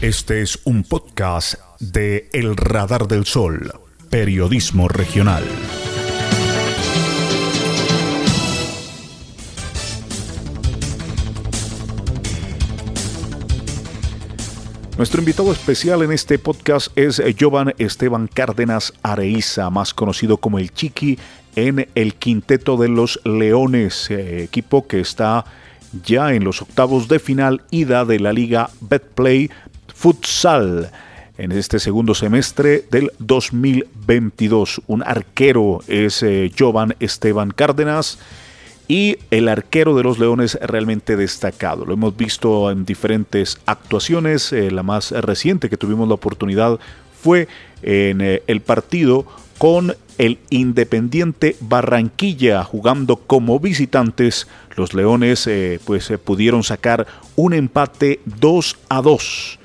Este es un podcast de El Radar del Sol, periodismo regional. Nuestro invitado especial en este podcast es Jovan Esteban Cárdenas Areiza, más conocido como el Chiqui en el quinteto de los Leones, eh, equipo que está ya en los octavos de final ida de la Liga Betplay Futsal en este segundo semestre del 2022. Un arquero es eh, Jovan Esteban Cárdenas y el arquero de los Leones realmente destacado. Lo hemos visto en diferentes actuaciones. Eh, la más reciente que tuvimos la oportunidad fue en eh, el partido con el Independiente Barranquilla jugando como visitantes. Los Leones pues pudieron sacar un empate 2 a 2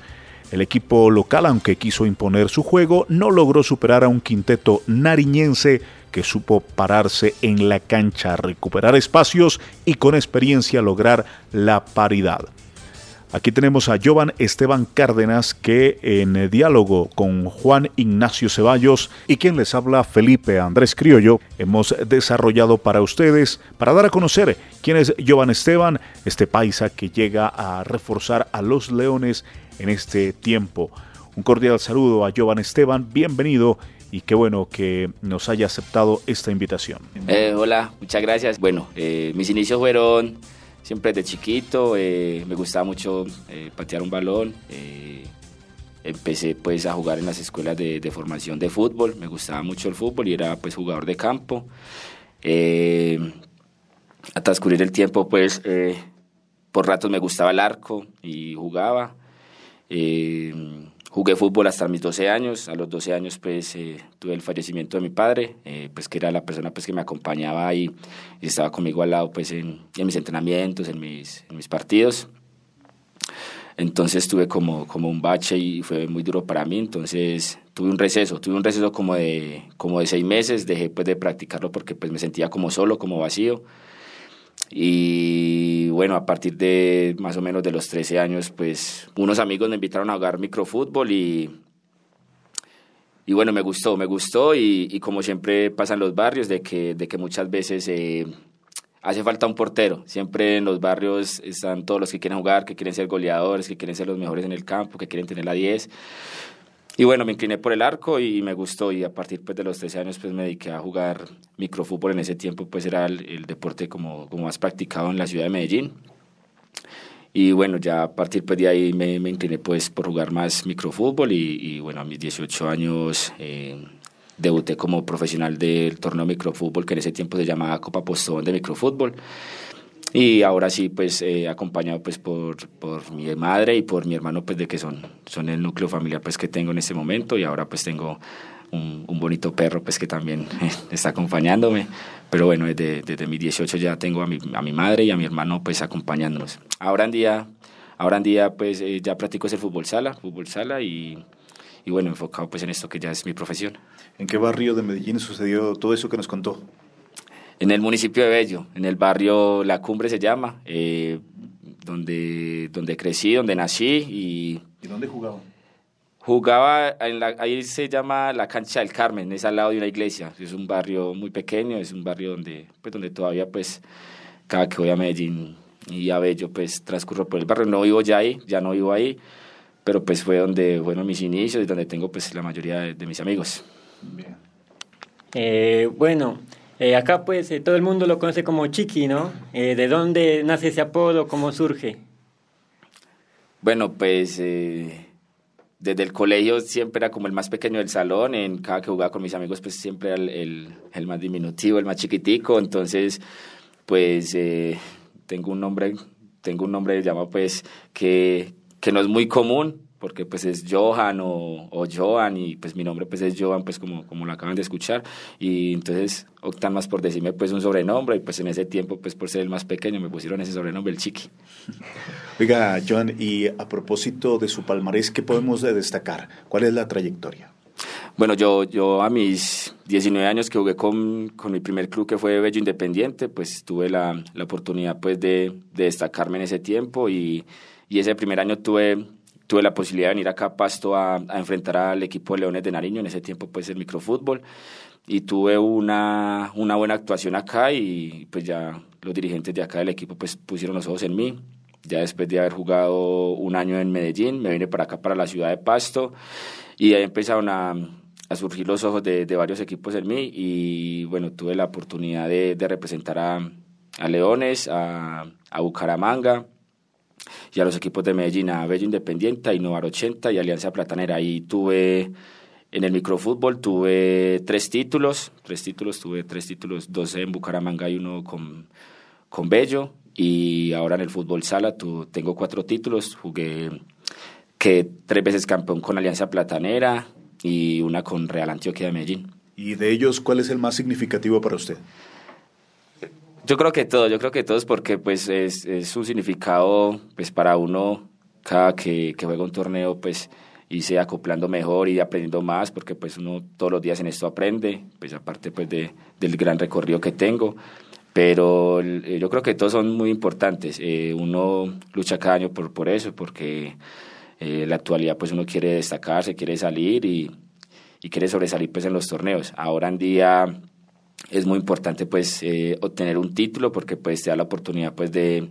el equipo local, aunque quiso imponer su juego, no logró superar a un quinteto nariñense que supo pararse en la cancha, recuperar espacios y con experiencia lograr la paridad. Aquí tenemos a Jovan Esteban Cárdenas que en diálogo con Juan Ignacio Ceballos y quien les habla Felipe Andrés Criollo hemos desarrollado para ustedes para dar a conocer quién es Jovan Esteban, este paisa que llega a reforzar a los Leones en este tiempo. Un cordial saludo a Jovan Esteban, bienvenido y qué bueno que nos haya aceptado esta invitación. Eh, hola, muchas gracias. Bueno, eh, mis inicios fueron siempre de chiquito, eh, me gustaba mucho patear un balón. empecé pues a jugar en las escuelas de, de, formación de fútbol, me gustaba mucho el fútbol y era pues jugador de campo. a transcurrir el tiempo pues por ratos me gustaba el arco y jugaba. Eh, jugué fútbol hasta mis 12 años. A los 12 años pues eh, tuve el fallecimiento de mi padre, eh, pues que era la persona pues que me acompañaba y, estaba conmigo al lado pues en, mis entrenamientos, en mis, en mis, partidos. Entonces tuve como, como un bache y fue muy duro para mí. Entonces tuve un receso, tuve un receso como de, como de seis meses. Dejé pues de practicarlo porque pues me sentía como solo, como vacío. Y bueno, a partir de más o menos de los 13 años, pues unos amigos me invitaron a jugar microfútbol y, y bueno, me gustó, me gustó y, como siempre pasa en los barrios, de que, de que muchas veces eh, hace falta un portero. Siempre en los barrios están todos los que quieren jugar, que quieren ser goleadores, que quieren ser los mejores en el campo, que quieren tener la 10. Y bueno, me incliné por el arco y me gustó y a partir pues, de los 13 años pues me dediqué a jugar microfútbol. En ese tiempo pues era el, deporte como, como más practicado en la ciudad de Medellín. Y bueno, ya a partir pues, de ahí me, incliné pues por jugar más microfútbol y, y bueno, a mis 18 años eh, debuté como profesional del torneo microfútbol que en ese tiempo se llamaba Copa Postón de Microfútbol. Y ahora sí, pues eh, acompañado pues por, por mi madre y por mi hermano, pues de que son, son el núcleo familiar pues que tengo en este momento y ahora pues tengo un, un bonito perro pues que también está acompañándome. Pero bueno, desde, desde mis 18 ya tengo a mi, a mi madre y a mi hermano pues acompañándonos. Ahora en día, ahora en día pues eh, ya practico ese fútbol sala, fútbol sala y, y bueno, enfocado pues en esto que ya es mi profesión. ¿En qué barrio de Medellín sucedió todo eso que nos contó? En el municipio de Bello, en el barrio La Cumbre se llama, eh, donde, donde crecí, donde nací. ¿Y, ¿Y dónde jugaba? Jugaba, en la, ahí se llama la cancha del Carmen, es al lado de una iglesia. Es un barrio muy pequeño, es un barrio donde, pues, donde todavía, pues, cada que voy a Medellín y a Bello, pues, transcurro por el barrio. No vivo ya ahí, ya no vivo ahí, pero pues fue donde fueron mis inicios y donde tengo, pues, la mayoría de, mis amigos. Bien. Eh, bueno, eh, acá pues eh, todo el mundo lo conoce como Chiqui, ¿no? Eh, ¿De dónde nace ese apodo? ¿Cómo surge? Bueno, pues desde el colegio siempre era como el más pequeño del salón. En cada que jugaba con mis amigos, pues siempre era el, el, más diminutivo, el más chiquitico. Entonces, pues tengo un nombre, tengo un nombre llamado pues que, que no es muy común, porque pues es Johan o, o, Johan y pues mi nombre pues es Johan pues como, como lo acaban de escuchar y entonces optan más por decirme pues un sobrenombre y pues en ese tiempo pues por ser el más pequeño me pusieron ese sobrenombre el Chiqui. Oiga Johan y a propósito de su palmarés, ¿qué podemos destacar? ¿Cuál es la trayectoria? Bueno, yo, yo a mis 19 años que jugué con, con mi primer club que fue Bello Independiente, pues tuve la, la oportunidad pues de, de, destacarme en ese tiempo y, y ese primer año tuve tuve la posibilidad de venir acá a Pasto a, enfrentar al equipo de Leones de Nariño, en ese tiempo pues el microfútbol, y tuve una, una buena actuación acá y pues ya los dirigentes de acá del equipo pues pusieron los ojos en mí. Ya después de haber jugado un año en Medellín, me vine para acá, para la ciudad de Pasto, y ahí empezaron a, a surgir los ojos de, de, varios equipos en mí y bueno, tuve la oportunidad de, de representar a, a Leones, a, a Bucaramanga, y a los equipos de Medellín, a Bello Independiente, a Innovar 80 y Alianza Platanera. Ahí tuve, en el microfútbol tuve tres títulos, tres títulos, tuve tres títulos, dos en Bucaramanga y uno con, con Bello. Y ahora en el fútbol sala tu, tengo cuatro títulos, jugué que tres veces campeón con Alianza Platanera y una con Real Antioquia de Medellín. ¿Y de ellos cuál es el más significativo para usted? Yo creo que todos, yo creo que todos porque pues es, es un significado pues para uno cada que, que, juega un torneo pues irse acoplando mejor y aprendiendo más porque pues uno todos los días en esto aprende, pues aparte pues de, del gran recorrido que tengo, pero eh, yo creo que todos son muy importantes, eh, uno lucha cada año por, por eso, porque eh, la actualidad pues uno quiere destacarse, quiere salir y, y quiere sobresalir pues en los torneos, ahora en día es muy importante pues eh, obtener un título porque pues te da la oportunidad pues de,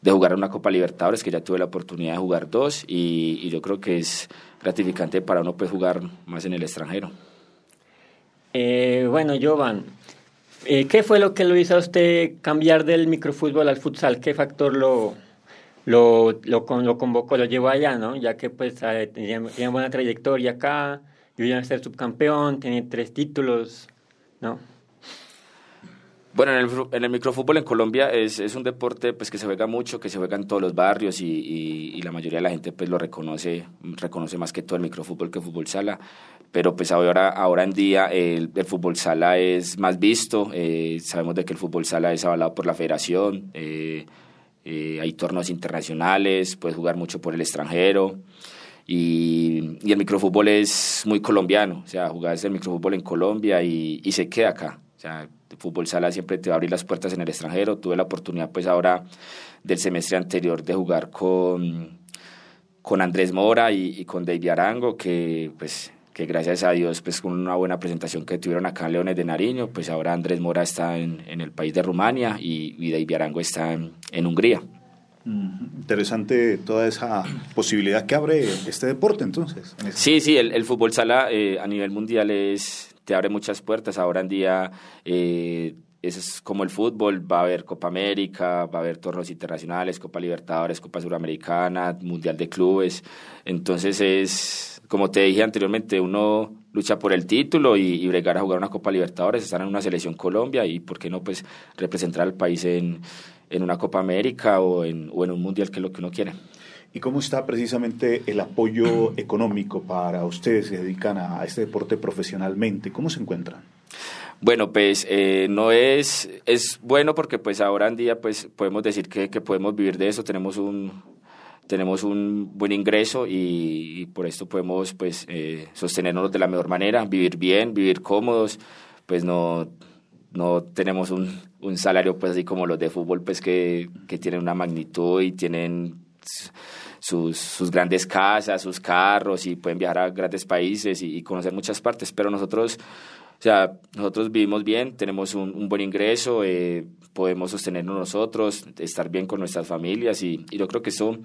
de jugar una Copa Libertadores, que ya tuve la oportunidad de jugar dos y, yo creo que es gratificante para uno pues jugar más en el extranjero. Eh, bueno, Jovan, eh, ¿qué fue lo que lo hizo a usted cambiar del microfútbol al futsal? ¿Qué factor lo, lo, lo, lo convocó, lo llevó allá, no? Ya que pues tenía, tenía buena trayectoria acá, yo iba a ser subcampeón, tenía tres títulos, ¿no? Bueno, en el, en el microfútbol en Colombia es, un deporte pues, que se juega mucho, que se juega en todos los barrios y, la mayoría de la gente pues, lo reconoce, reconoce más que todo el microfútbol que el fútbol sala. Pero pues ahora, ahora en día el, el fútbol sala es más visto, eh, sabemos de que el fútbol sala es avalado por la federación, eh, eh, hay torneos internacionales, puedes jugar mucho por el extranjero. Y, el microfútbol es muy colombiano, o sea, jugar el microfútbol en Colombia y, se queda acá. O sea, el fútbol sala siempre te va a abrir las puertas en el extranjero. Tuve la oportunidad, pues ahora del semestre anterior, de jugar con, con Andrés Mora y, con David Arango, que pues que gracias a Dios, pues con una buena presentación que tuvieron acá en Leones de Nariño, pues ahora Andrés Mora está en, el país de Rumania y, David Arango está en Hungría. Interesante toda esa posibilidad que abre este deporte entonces. Sí, sí, el, el fútbol sala eh, a nivel mundial es, te abre muchas puertas. Ahora en día eh, es como el fútbol, va a haber Copa América, va a haber torneos internacionales, Copa Libertadores, Copa Suramericana, Mundial de Clubes. Entonces es, como te dije anteriormente, uno lucha por el título y, y bregar a jugar una Copa Libertadores, estar en una selección Colombia y, ¿por qué no, pues representar al país en en una Copa América o en, o en un Mundial, que es lo que uno quiere. ¿Y cómo está precisamente el apoyo económico para ustedes que se dedican a este deporte profesionalmente? ¿Cómo se encuentran? Bueno, pues eh, no es, es bueno porque pues ahora en día pues podemos decir que, que podemos vivir de eso, tenemos un, tenemos un buen ingreso y, por esto podemos pues eh, sostenernos de la mejor manera, vivir bien, vivir cómodos, pues no, no tenemos un, un salario pues así como los de fútbol pues que, que tienen una magnitud y tienen sus, sus, grandes casas, sus carros y pueden viajar a grandes países y conocer muchas partes, pero nosotros o sea, nosotros vivimos bien, tenemos un, buen ingreso, eh, podemos sostenernos nosotros, estar bien con nuestras familias y, y yo creo que eso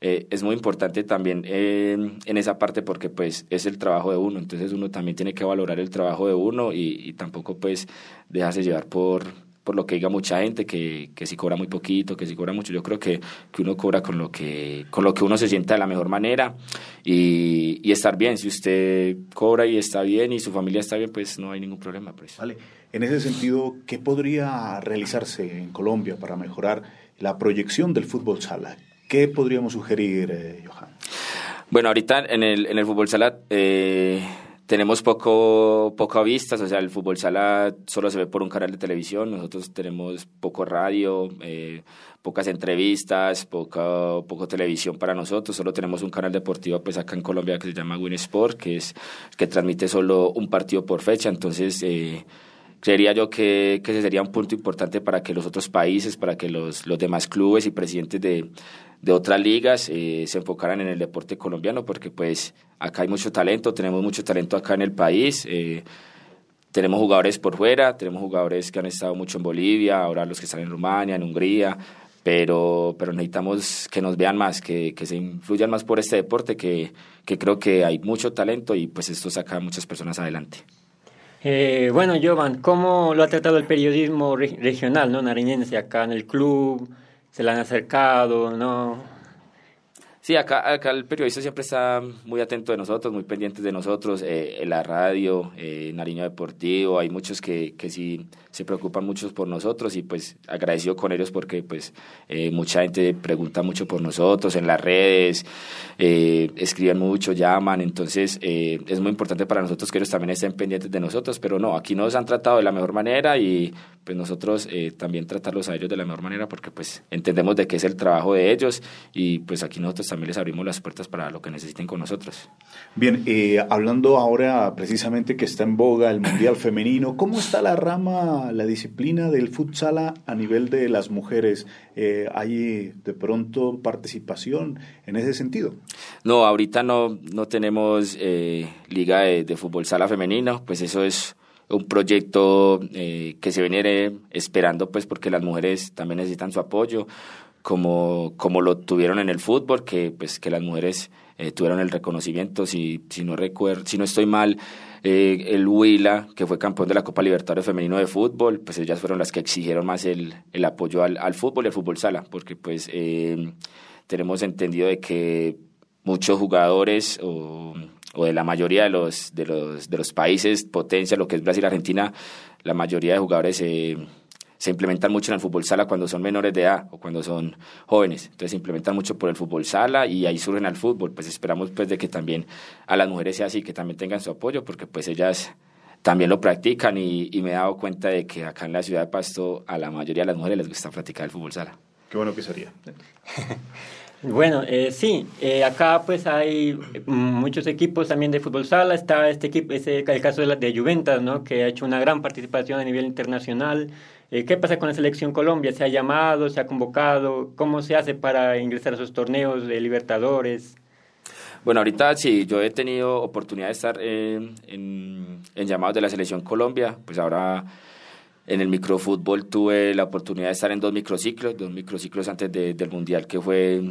eh, es muy importante también en esa parte porque pues es el trabajo de uno, entonces uno también tiene que valorar el trabajo de uno y, y tampoco pues dejarse llevar por, por lo que diga mucha gente, que, que si cobra muy poquito, que si cobra mucho. Yo creo que, que uno cobra con lo que, con lo que uno se sienta de la mejor manera y, y, estar bien. Si usted cobra y está bien y su familia está bien, pues no hay ningún problema. Pues. Vale. En ese sentido, ¿qué podría realizarse en Colombia para mejorar la proyección del fútbol sala? ¿Qué podríamos sugerir, eh, Johan? Bueno, ahorita en el, en el fútbol sala... Eh, tenemos poco, poco vistas, o sea, el fútbol sala solo se ve por un canal de televisión, nosotros tenemos poco radio, eh, pocas entrevistas, poco, poco televisión para nosotros, solo tenemos un canal deportivo pues acá en Colombia que se llama Win Sport, que, es, que transmite solo un partido por fecha, entonces... Eh, creería yo que, que ese sería un punto importante para que los otros países, para que los, los demás clubes y presidentes de, de otras ligas se enfocaran en el deporte colombiano, porque pues acá hay mucho talento, tenemos mucho talento acá en el país. tenemos jugadores por fuera, tenemos jugadores que han estado mucho en Bolivia, ahora los que están en Rumania, en Hungría, pero, pero necesitamos que nos vean más, que, que se influyan más por este deporte, que, que, creo que hay mucho talento y pues esto saca a muchas personas adelante. Eh, bueno, Jovan, ¿cómo lo ha tratado el periodismo regional, no nariñense, acá en el club? ¿Se le han acercado, no? Sí, acá, acá el periodista siempre está muy atento de nosotros, muy pendiente de nosotros, eh, en la radio, eh, Nariño Deportivo, hay muchos que, que sí se preocupan mucho por nosotros y pues agradecido con ellos porque pues eh, mucha gente pregunta mucho por nosotros en las redes, eh, escriben mucho, llaman, entonces es muy importante para nosotros que ellos también estén pendientes de nosotros, pero no, aquí nos han tratado de la mejor manera y pues nosotros también tratarlos a ellos de la mejor manera porque pues entendemos de qué es el trabajo de ellos y pues aquí nosotros también les abrimos las puertas para lo que necesiten con nosotros. Bien, eh, hablando ahora precisamente que está en boga el Mundial Femenino, ¿cómo está la rama, la disciplina del futsal a nivel de las mujeres? Eh, ¿Hay de pronto participación en ese sentido? No, ahorita no, no tenemos eh, liga de, de, fútbol sala femenino, pues eso es un proyecto que se viene esperando pues porque las mujeres también necesitan su apoyo como, como lo tuvieron en el fútbol, que, pues, que las mujeres eh, tuvieron el reconocimiento, si, si, no recuerdo, si no estoy mal, eh, el Huila, que fue campeón de la Copa Libertadores Femenino de Fútbol, pues ellas fueron las que exigieron más el, el apoyo al, al, fútbol y al fútbol sala, porque pues eh, tenemos entendido de que muchos jugadores o, o, de la mayoría de los, de los, de los países, potencia, lo que es Brasil, Argentina, la mayoría de jugadores se implementan mucho en el fútbol sala cuando son menores de edad o cuando son jóvenes. Entonces se implementan mucho por el fútbol sala y ahí surgen al fútbol. Pues esperamos pues de que también a las mujeres sea así, que también tengan su apoyo porque pues ellas también lo practican y, me he dado cuenta de que acá en la ciudad de Pasto a la mayoría de las mujeres les gusta practicar el fútbol sala. Qué bueno que sería. Bueno, eh, sí, eh, acá pues hay muchos equipos también de fútbol sala, está este equipo, ese, el caso de, la, de Juventus, ¿no? que ha hecho una gran participación a nivel internacional, eh, ¿Qué pasa con la selección Colombia? ¿Se ha llamado, se ha convocado? ¿Cómo se hace para ingresar a esos torneos de Libertadores? Bueno, ahorita sí, yo he tenido oportunidad de estar en, en, llamados de la selección Colombia, pues ahora en el microfútbol tuve la oportunidad de estar en dos microciclos, dos microciclos antes del Mundial que fue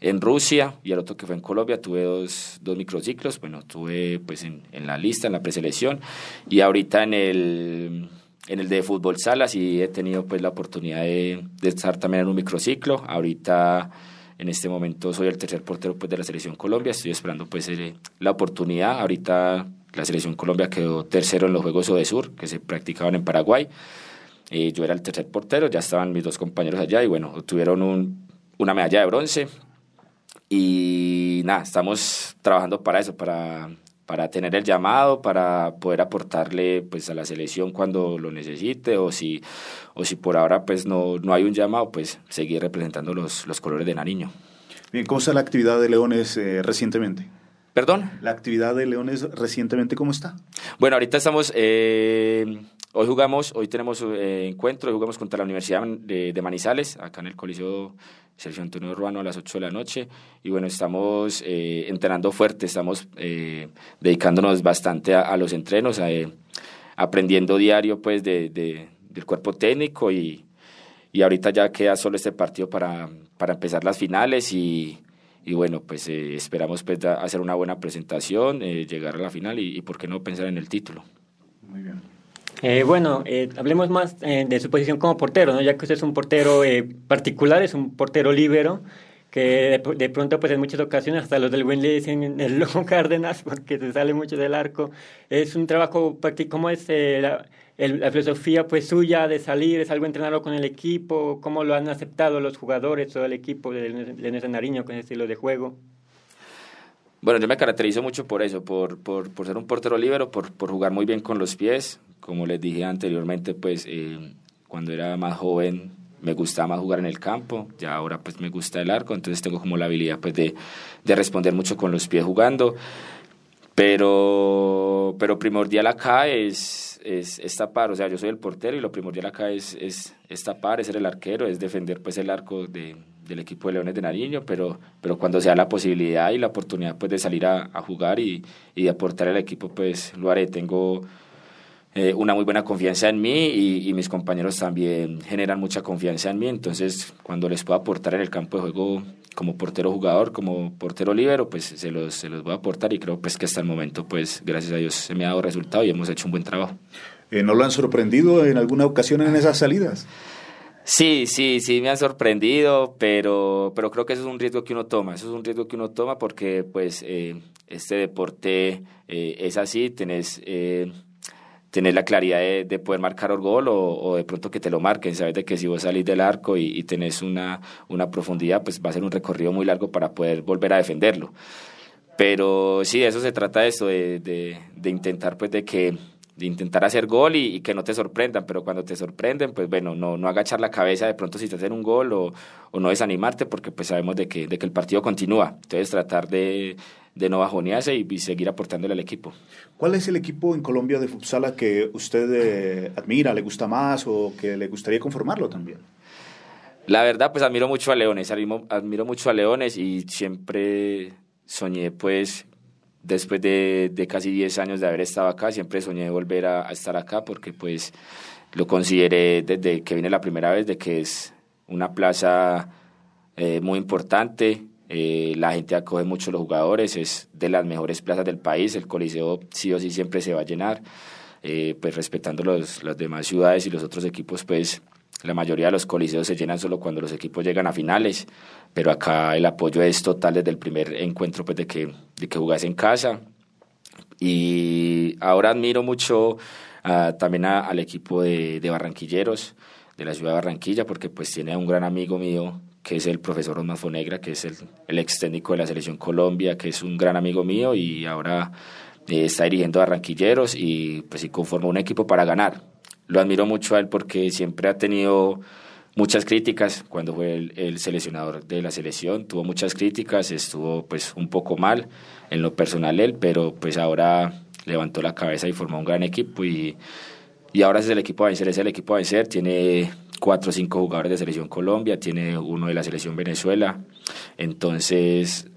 en Rusia y el otro que fue en Colombia, tuve dos, dos microciclos, bueno, tuve pues en, la lista, en la preselección y ahorita en el en el de fútbol salas y he tenido pues la oportunidad de, estar también en un microciclo. Ahorita en este momento soy el tercer portero pues de la selección Colombia, estoy esperando pues la oportunidad. Ahorita la selección Colombia quedó tercero en los Juegos Sur que se practicaban en Paraguay. Eh, yo era el tercer portero, ya estaban mis dos compañeros allá y bueno, tuvieron un, una medalla de bronce y nada, estamos trabajando para eso, para para tener el llamado, para poder aportarle pues a la selección cuando lo necesite o si, o si por ahora pues no, no hay un llamado, pues seguir representando los, los colores de Nariño. Bien, ¿cómo está la actividad de Leones eh, recientemente? ¿Perdón? La actividad de Leones recientemente, ¿cómo está? Bueno, ahorita estamos, eh, hoy jugamos, hoy tenemos eh, encuentro, hoy jugamos contra la Universidad de, de Manizales, acá en el Coliseo Sergio Antonio Urbano a las 8 de la noche. Y bueno, estamos eh, entrenando fuerte, estamos eh, dedicándonos bastante a, los entrenos, aprendiendo diario pues de, del cuerpo técnico y, y, ahorita ya queda solo este partido para, para empezar las finales y, y bueno, pues esperamos pues hacer una buena presentación, llegar a la final y, y por qué no pensar en el título. Muy bien. Eh, bueno, eh, hablemos más eh, de su posición como portero, ¿no? ya que usted es un portero particular, es un portero líbero, que de, pronto pues en muchas ocasiones hasta los del buen le dicen el loco Cárdenas porque se sale mucho del arco. Es un trabajo práctico, ¿cómo es la, filosofía pues suya de salir? ¿Es algo entrenarlo con el equipo? ¿Cómo lo han aceptado los jugadores o el equipo de, de Nariño con ese estilo de juego? Bueno, yo me caracterizo mucho por eso, por, por, por ser un portero líbero, por, por jugar muy bien con los pies, como les dije anteriormente, pues eh, cuando era más joven me gustaba más jugar en el campo, ya ahora pues me gusta el arco, entonces tengo como la habilidad pues de, de responder mucho con los pies jugando, pero, pero primordial acá es, es, es, tapar, o sea, yo soy el portero y lo primordial acá es, es, es tapar, es ser el arquero, es defender pues el arco de, del equipo de Leones de Nariño, pero, pero cuando sea la posibilidad y la oportunidad pues, de salir a, jugar y, y, de aportar al equipo, pues lo haré. Tengo eh, una muy buena confianza en mí y, mis compañeros también generan mucha confianza en mí, entonces cuando les puedo aportar en el campo de juego como portero jugador, como portero libero, pues se los, se los voy a aportar y creo pues que hasta el momento, pues gracias a Dios se me ha dado resultado y hemos hecho un buen trabajo. Eh, ¿No lo han sorprendido en alguna ocasión en esas salidas? Sí, sí, sí me han sorprendido, pero, pero creo que eso es un riesgo que uno toma, eso es un riesgo que uno toma porque pues eh, este deporte es así, tenés tener la claridad de, poder marcar el gol o, de pronto que te lo marquen, sabes de que si vos salís del arco y, tenés una, una profundidad, pues va a ser un recorrido muy largo para poder volver a defenderlo. Pero sí, de eso se trata eso, de, de, intentar pues de que de intentar hacer gol y, que no te sorprendan, pero cuando te sorprenden, pues bueno, no, no agachar la cabeza de pronto si te hacen un gol o, o no desanimarte porque pues sabemos de que, de que el partido continúa. Entonces tratar de, de no bajonearse y, seguir aportándole al equipo. ¿Cuál es el equipo en Colombia de futsal que usted eh, admira, le gusta más o que le gustaría conformarlo también? La verdad, pues admiro mucho a Leones, admiro, mucho a Leones y siempre soñé, pues, después de, casi 10 años de haber estado acá, siempre soñé volver a, estar acá porque, pues, lo consideré desde que vine la primera vez, de que es una plaza eh, muy importante, eh, la gente acoge mucho a los jugadores, es de las mejores plazas del país, el Coliseo sí o sí siempre se va a llenar, eh, pues respetando los, las demás ciudades y los otros equipos, pues la mayoría de los coliseos se llenan solo cuando los equipos llegan a finales, pero acá el apoyo es total desde el primer encuentro pues de que, de que jugás en casa. Y ahora admiro mucho ah, también al equipo de, Barranquilleros, de la ciudad de Barranquilla, porque pues tiene un gran amigo mío que es el profesor Osman Fonegra, que es el, el ex técnico de la Selección Colombia, que es un gran amigo mío y ahora eh, está dirigiendo a Ranquilleros y pues sí conforma un equipo para ganar. Lo admiro mucho a él porque siempre ha tenido muchas críticas cuando fue el, seleccionador de la selección, tuvo muchas críticas, estuvo pues un poco mal en lo personal él, pero pues ahora levantó la cabeza y formó un gran equipo y, y ahora es el equipo a vencer, es el equipo a vencer, tiene cuatro o cinco jugadores de selección Colombia, tiene uno de la selección Venezuela. Entonces,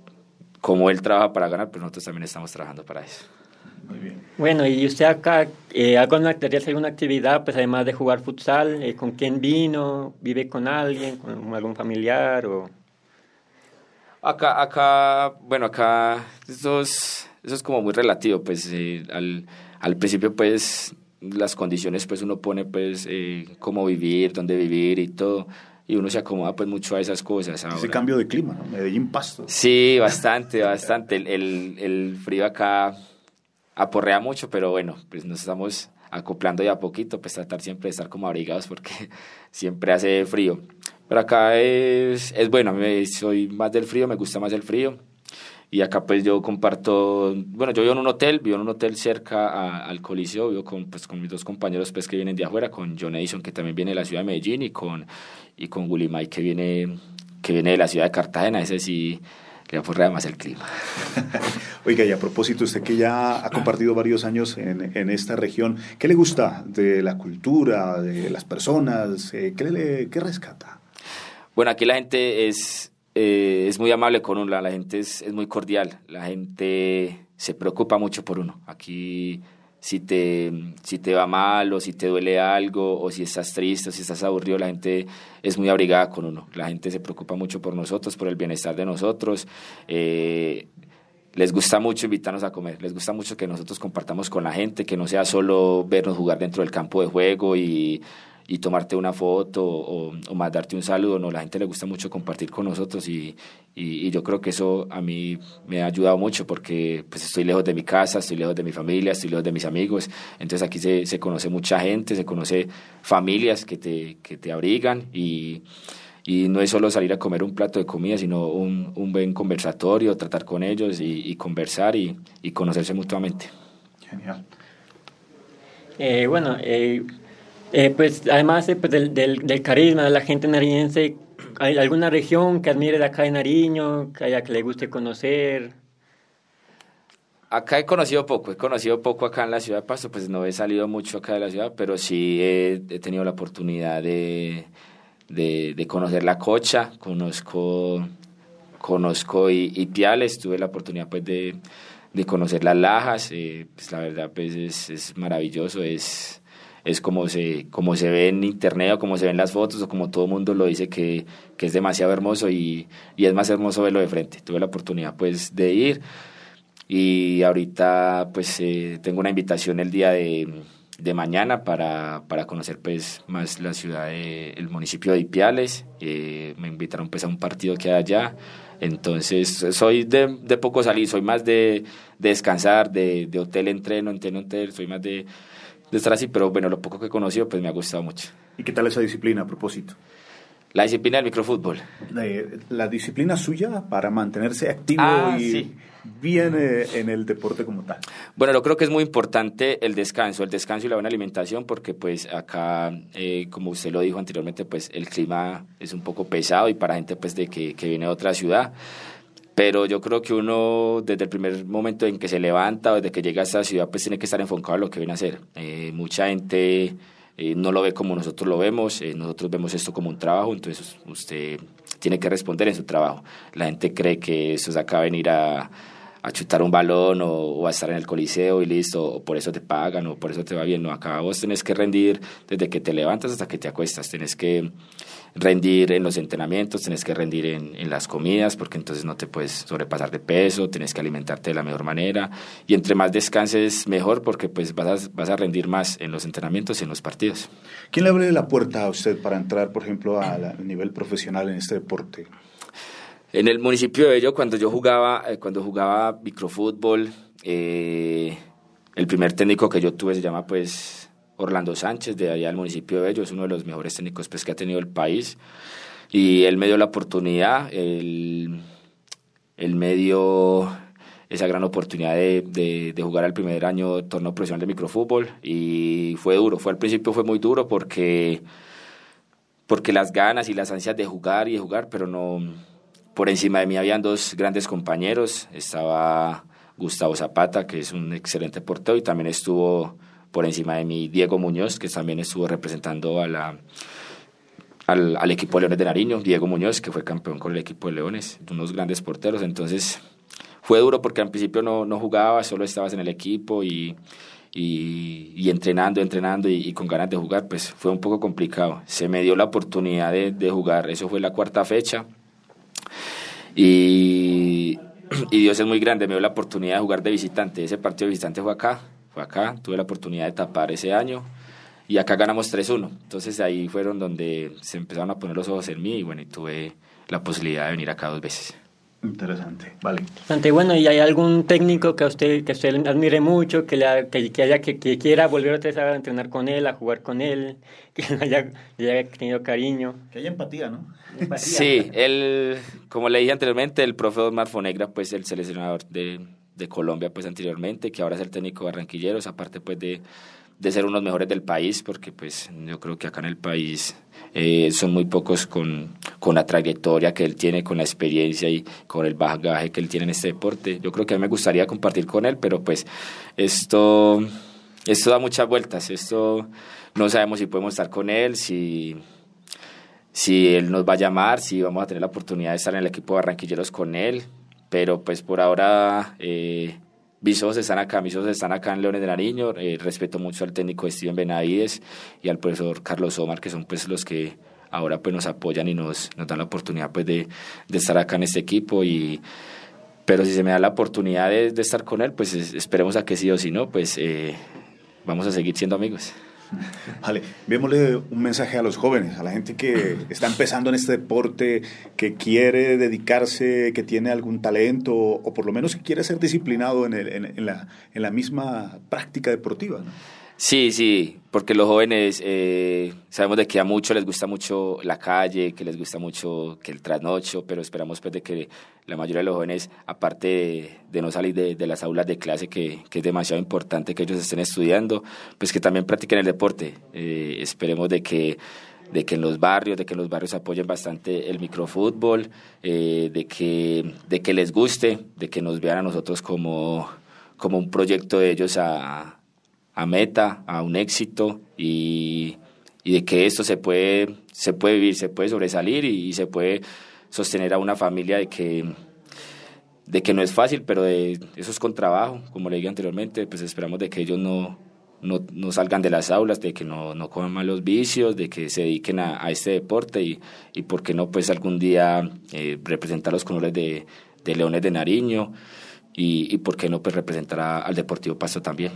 como él trabaja para ganar, pues nosotros también estamos trabajando para eso. Muy bien. Bueno, y usted acá, eh, ¿alguna, alguna actividad, pues además de jugar futsal? Eh, ¿Con quién vino? ¿Vive con alguien? ¿Con algún familiar? O... Acá, acá, bueno, acá, eso es, eso es como muy relativo, pues eh, al, al principio pues las condiciones pues uno pone pues eh, cómo vivir, dónde vivir y todo y uno se acomoda pues mucho a esas cosas. Ese cambio de clima, ¿no? Medellín Pasto. Sí, bastante, bastante. El, el, el, frío acá aporrea mucho, pero bueno, pues nos estamos acoplando ya a poquito, pues tratar siempre de estar como abrigados porque siempre hace frío. Pero acá es, es bueno, soy más del frío, me gusta más el frío y acá pues yo comparto, bueno, yo vivo en un hotel, vivo en un hotel cerca al Coliseo, vivo con, pues, con mis dos compañeros pues, que vienen de afuera, con John Edison que también viene de la ciudad de Medellín y con, y con Willy Mike que viene, que viene de la ciudad de Cartagena, ese sí le aporrea más el clima. Oiga, y a propósito, usted que ya ha compartido varios años en, en esta región, ¿qué le gusta de la cultura, de las personas? Eh, ¿Qué, le, qué rescata? Bueno, aquí la gente es, eh, es muy amable con uno, la, gente es, es, muy cordial, la gente se preocupa mucho por uno. Aquí si te, si te va mal o si te duele algo o si estás triste o si estás aburrido, la gente es muy abrigada con uno. La gente se preocupa mucho por nosotros, por el bienestar de nosotros. Eh, les gusta mucho invitarnos a comer, les gusta mucho que nosotros compartamos con la gente, que no sea solo vernos jugar dentro del campo de juego y y tomarte una foto o, o más darte un saludo, no, la gente le gusta mucho compartir con nosotros y, y, yo creo que eso a mí me ha ayudado mucho porque pues estoy lejos de mi casa, estoy lejos de mi familia, estoy lejos de mis amigos, entonces aquí se, se conoce mucha gente, se conoce familias que te, que te abrigan y, y no es solo salir a comer un plato de comida, sino un, un buen conversatorio, tratar con ellos y, y conversar y, y, conocerse mutuamente. Genial. Eh, bueno, eh, eh, pues además eh, pues, del, del, carisma de la gente nariñense, ¿hay alguna región que admire de acá de Nariño, que haya que le guste conocer? Acá he conocido poco, he conocido poco acá en la ciudad de Pasto, pues no he salido mucho acá de la ciudad, pero sí he, tenido la oportunidad de, de, conocer la cocha, conozco, conozco Ipiales, tuve la oportunidad pues de, conocer las lajas, eh, pues la verdad pues es, es maravilloso, es, es como se, como se ve en internet o como se ven las fotos o como todo el mundo lo dice que, que es demasiado hermoso y, y, es más hermoso verlo de frente. Tuve la oportunidad pues de ir y ahorita pues eh, tengo una invitación el día de, de mañana para, para, conocer pues más la ciudad, el municipio de Ipiales. Eh, me invitaron pues a un partido que hay allá. Entonces soy de, de poco salir, soy más de, de descansar, de, de hotel entreno, entreno hotel, soy más de de estar así, pero bueno, lo poco que he conocido pues me ha gustado mucho. ¿Y qué tal esa disciplina a propósito? La disciplina del microfútbol. La, disciplina suya para mantenerse activo ah, y bien eh, en el deporte como tal. Bueno, yo creo que es muy importante el descanso, el descanso y la buena alimentación, porque pues acá, eh, como usted lo dijo anteriormente, pues el clima es un poco pesado y para gente pues de que, que viene de otra ciudad pero yo creo que uno desde el primer momento en que se levanta o desde que llega a esta ciudad pues tiene que estar enfocado en lo que viene a hacer. Eh, mucha gente eh, no lo ve como nosotros lo vemos, eh, nosotros vemos esto como un trabajo, entonces usted tiene que responder en su trabajo. La gente cree que eso es acá venir a, a chutar un balón o, a estar en el coliseo y listo, o por eso te pagan o por eso te va bien. No, acá vos tenés que rendir desde que te levantas hasta que te acuestas, tenés que rendir en los entrenamientos, tienes que rendir en, en, las comidas, porque entonces no te puedes sobrepasar de peso, tienes que alimentarte de la mejor manera, y entre más descanses mejor, porque pues vas a, vas a rendir más en los entrenamientos y en los partidos. ¿Quién le abre la puerta a usted para entrar, por ejemplo, al nivel profesional en este deporte? En el municipio de Bello, cuando yo jugaba, eh, cuando jugaba microfútbol, eh, el primer técnico que yo tuve se llama pues Orlando Sánchez, de allá del municipio de Bello, es uno de los mejores técnicos pues, que ha tenido el país. Y él me dio la oportunidad, él, me dio esa gran oportunidad de, de, jugar el primer año torneo profesional de microfútbol y fue duro, fue al principio fue muy duro porque, porque las ganas y las ansias de jugar y de jugar, pero no, por encima de mí habían dos grandes compañeros, estaba Gustavo Zapata, que es un excelente portero, y también estuvo por encima de mí Diego Muñoz, que también estuvo representando a la, al, equipo de Leones de Nariño, Diego Muñoz, que fue campeón con el equipo de Leones, unos grandes porteros, entonces fue duro porque al principio no, no jugaba, solo estabas en el equipo y, y, entrenando, entrenando y, con ganas de jugar, pues fue un poco complicado. Se me dio la oportunidad de, de jugar, eso fue la cuarta fecha. Y, y Dios es muy grande, me dio la oportunidad de jugar de visitante, ese partido de visitante fue acá, fue acá, tuve la oportunidad de tapar ese año y acá ganamos 3-1. Entonces ahí fueron donde se empezaron a poner los ojos en mí y bueno, y tuve la posibilidad de venir acá dos veces. Interesante, vale. Bastante bueno, ¿y hay algún técnico que usted que usted admire mucho, que, le, que, haya, que, quiera volver otra vez a entrenar con él, a jugar con él, que haya, haya tenido cariño? Que haya empatía, ¿no? Sí, él, como le dije anteriormente, el profe Omar Fonegra, pues el seleccionador de, de Colombia pues anteriormente, que ahora es el técnico barranquilleros, aparte pues de, de ser unos mejores del país, porque pues yo creo que acá en el país eh, son muy pocos con, con la trayectoria que él tiene, con la experiencia y con el bagaje que él tiene en este deporte. Yo creo que a mí me gustaría compartir con él, pero pues esto, esto da muchas vueltas, esto no sabemos si podemos estar con él, si si él nos va a llamar, si vamos a tener la oportunidad de estar en el equipo de Barranquilleros con él, pero pues por ahora eh, mis ojos están acá, mis ojos están acá en Leones de Nariño, eh, respeto mucho al técnico Steven Benavides y al profesor Carlos Omar, que son pues los que ahora pues nos apoyan y nos, dan la oportunidad pues de, estar acá en este equipo y pero si se me da la oportunidad de, de estar con él, pues esperemos a que sí o si no, pues eh, vamos a seguir siendo amigos. Vale, vémosle un mensaje a los jóvenes, a la gente que está empezando en este deporte, que quiere dedicarse, que tiene algún talento o por lo menos que quiere ser disciplinado en, la, misma práctica deportiva. Sí, sí, porque los jóvenes eh, sabemos de que a muchos les gusta mucho la calle, que les gusta mucho que el trasnocho, pero esperamos pues de que la mayoría de los jóvenes, aparte de, no salir de, las aulas de clase, que, es demasiado importante que ellos estén estudiando, pues que también practiquen el deporte. Eh, esperemos de que de que en los barrios, de que los barrios apoyen bastante el microfútbol, eh, de, que, de que les guste, de que nos vean a nosotros como, como un proyecto de ellos a a meta, a un éxito y, de que esto se puede, se puede vivir, se puede sobresalir y, se puede sostener a una familia de que de que no es fácil, pero de, eso es con trabajo, como le dije anteriormente, pues esperamos de que ellos no, no, no, salgan de las aulas, de que no, no coman malos vicios, de que se dediquen a, este deporte y, y por qué no pues algún día eh, representar los colores de, Leones de Nariño y, y por qué no pues representar al Deportivo Pasto también.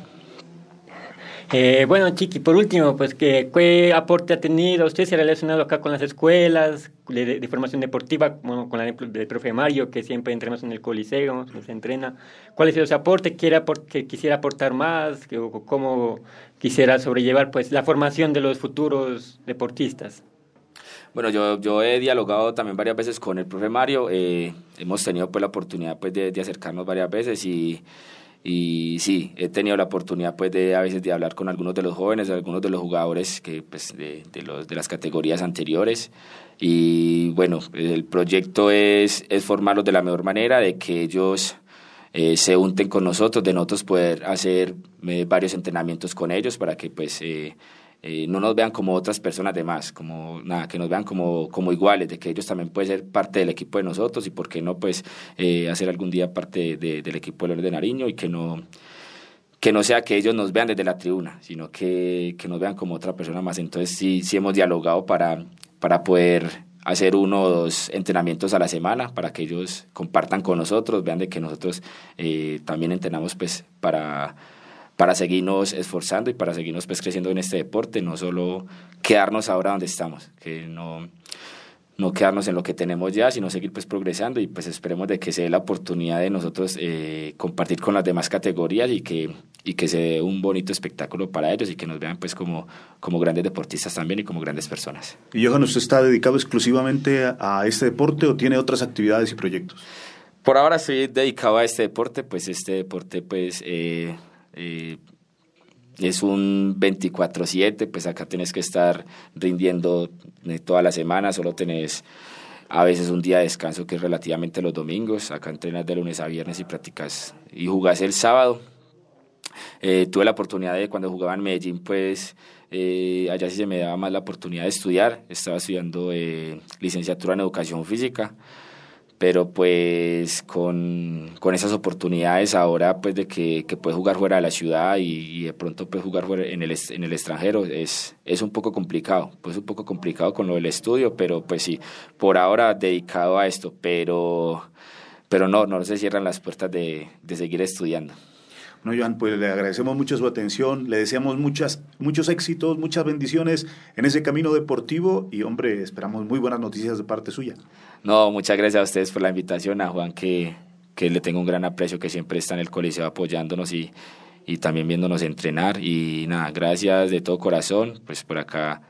Eh, bueno, Chiqui, por último, pues, ¿qué, ¿qué, aporte ha tenido? ¿Usted se ha relacionado acá con las escuelas de, formación deportiva, bueno, con la del profe Mario, que siempre entrenamos en el Coliseo, se entrena? ¿Cuál es ese aporte? ¿Quiere que quisiera aportar más? ¿O cómo quisiera sobrellevar pues, la formación de los futuros deportistas? Bueno, yo, yo he dialogado también varias veces con el profe Mario. Eh, hemos tenido pues, la oportunidad pues, de, de acercarnos varias veces y y sí, he tenido la oportunidad pues de a veces de hablar con algunos de los jóvenes, algunos de los jugadores que pues de, de, los, de las categorías anteriores. Y bueno, el proyecto es, es formarlos de la mejor manera, de que ellos eh, se unten con nosotros, de nosotros poder hacer eh, varios entrenamientos con ellos para que pues eh, eh, no nos vean como otras personas de más, como nada, que nos vean como, como iguales, de que ellos también pueden ser parte del equipo de nosotros y por qué no pues eh, hacer algún día parte de, del equipo de de Nariño y que no que no sea que ellos nos vean desde la tribuna, sino que, que nos vean como otra persona más. Entonces sí, sí hemos dialogado para, para poder hacer uno o dos entrenamientos a la semana para que ellos compartan con nosotros, vean de que nosotros eh, también entrenamos pues para para seguirnos esforzando y para seguirnos pues, creciendo en este deporte, no solo quedarnos ahora donde estamos, que no, no quedarnos en lo que tenemos ya, sino seguir pues progresando y pues esperemos de que se dé la oportunidad de nosotros eh, compartir con las demás categorías y que, y que se dé un bonito espectáculo para ellos y que nos vean pues como, como grandes deportistas también y como grandes personas. ¿Y Johan, usted está dedicado exclusivamente a este deporte o tiene otras actividades y proyectos? Por ahora estoy dedicado a este deporte, pues este deporte pues... Eh, eh, es un 24/7, pues acá tienes que estar rindiendo eh, toda la semana, solo tenés a veces un día de descanso que es relativamente los domingos, acá entrenas de lunes a viernes y practicas y jugás el sábado. Eh, tuve la oportunidad de cuando jugaba en Medellín, pues allá sí se me daba más la oportunidad de estudiar, estaba estudiando licenciatura en educación física pero pues con, con, esas oportunidades ahora pues de que, que puedes jugar fuera de la ciudad y, de pronto puedes jugar fuera en el, en el extranjero es, es un poco complicado, pues un poco complicado con lo del estudio, pero pues sí, por ahora dedicado a esto, pero, pero no, no se cierran las puertas de, de seguir estudiando. No, Joan, pues le agradecemos mucho su atención, le deseamos muchas, muchos éxitos, muchas bendiciones en ese camino deportivo y, hombre, esperamos muy buenas noticias de parte suya. No, muchas gracias a ustedes por la invitación, a Juan, que, que le tengo un gran aprecio, que siempre está en el coliseo apoyándonos y, y también viéndonos entrenar. Y nada, gracias de todo corazón, pues por acá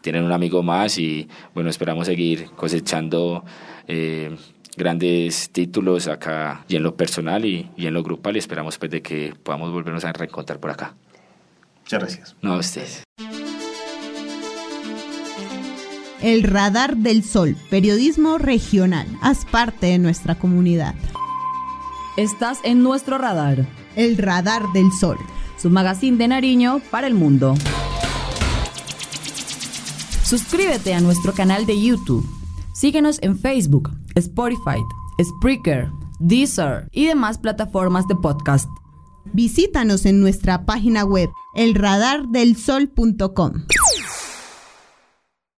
tienen un amigo más y bueno, esperamos seguir cosechando. Eh, grandes títulos acá y en lo personal y, y en lo grupal y esperamos pues de que podamos volvernos a reencontrar por acá. Muchas gracias. No, a ustedes. El Radar del Sol, periodismo regional. Haz parte de nuestra comunidad. Estás en nuestro radar. El Radar del Sol. Su magazine de Nariño para el mundo. Suscríbete a nuestro canal de YouTube. Síguenos en Facebook, Spotify, Spreaker, Deezer y demás plataformas de podcast. Visítanos en nuestra página web elradardelsol.com.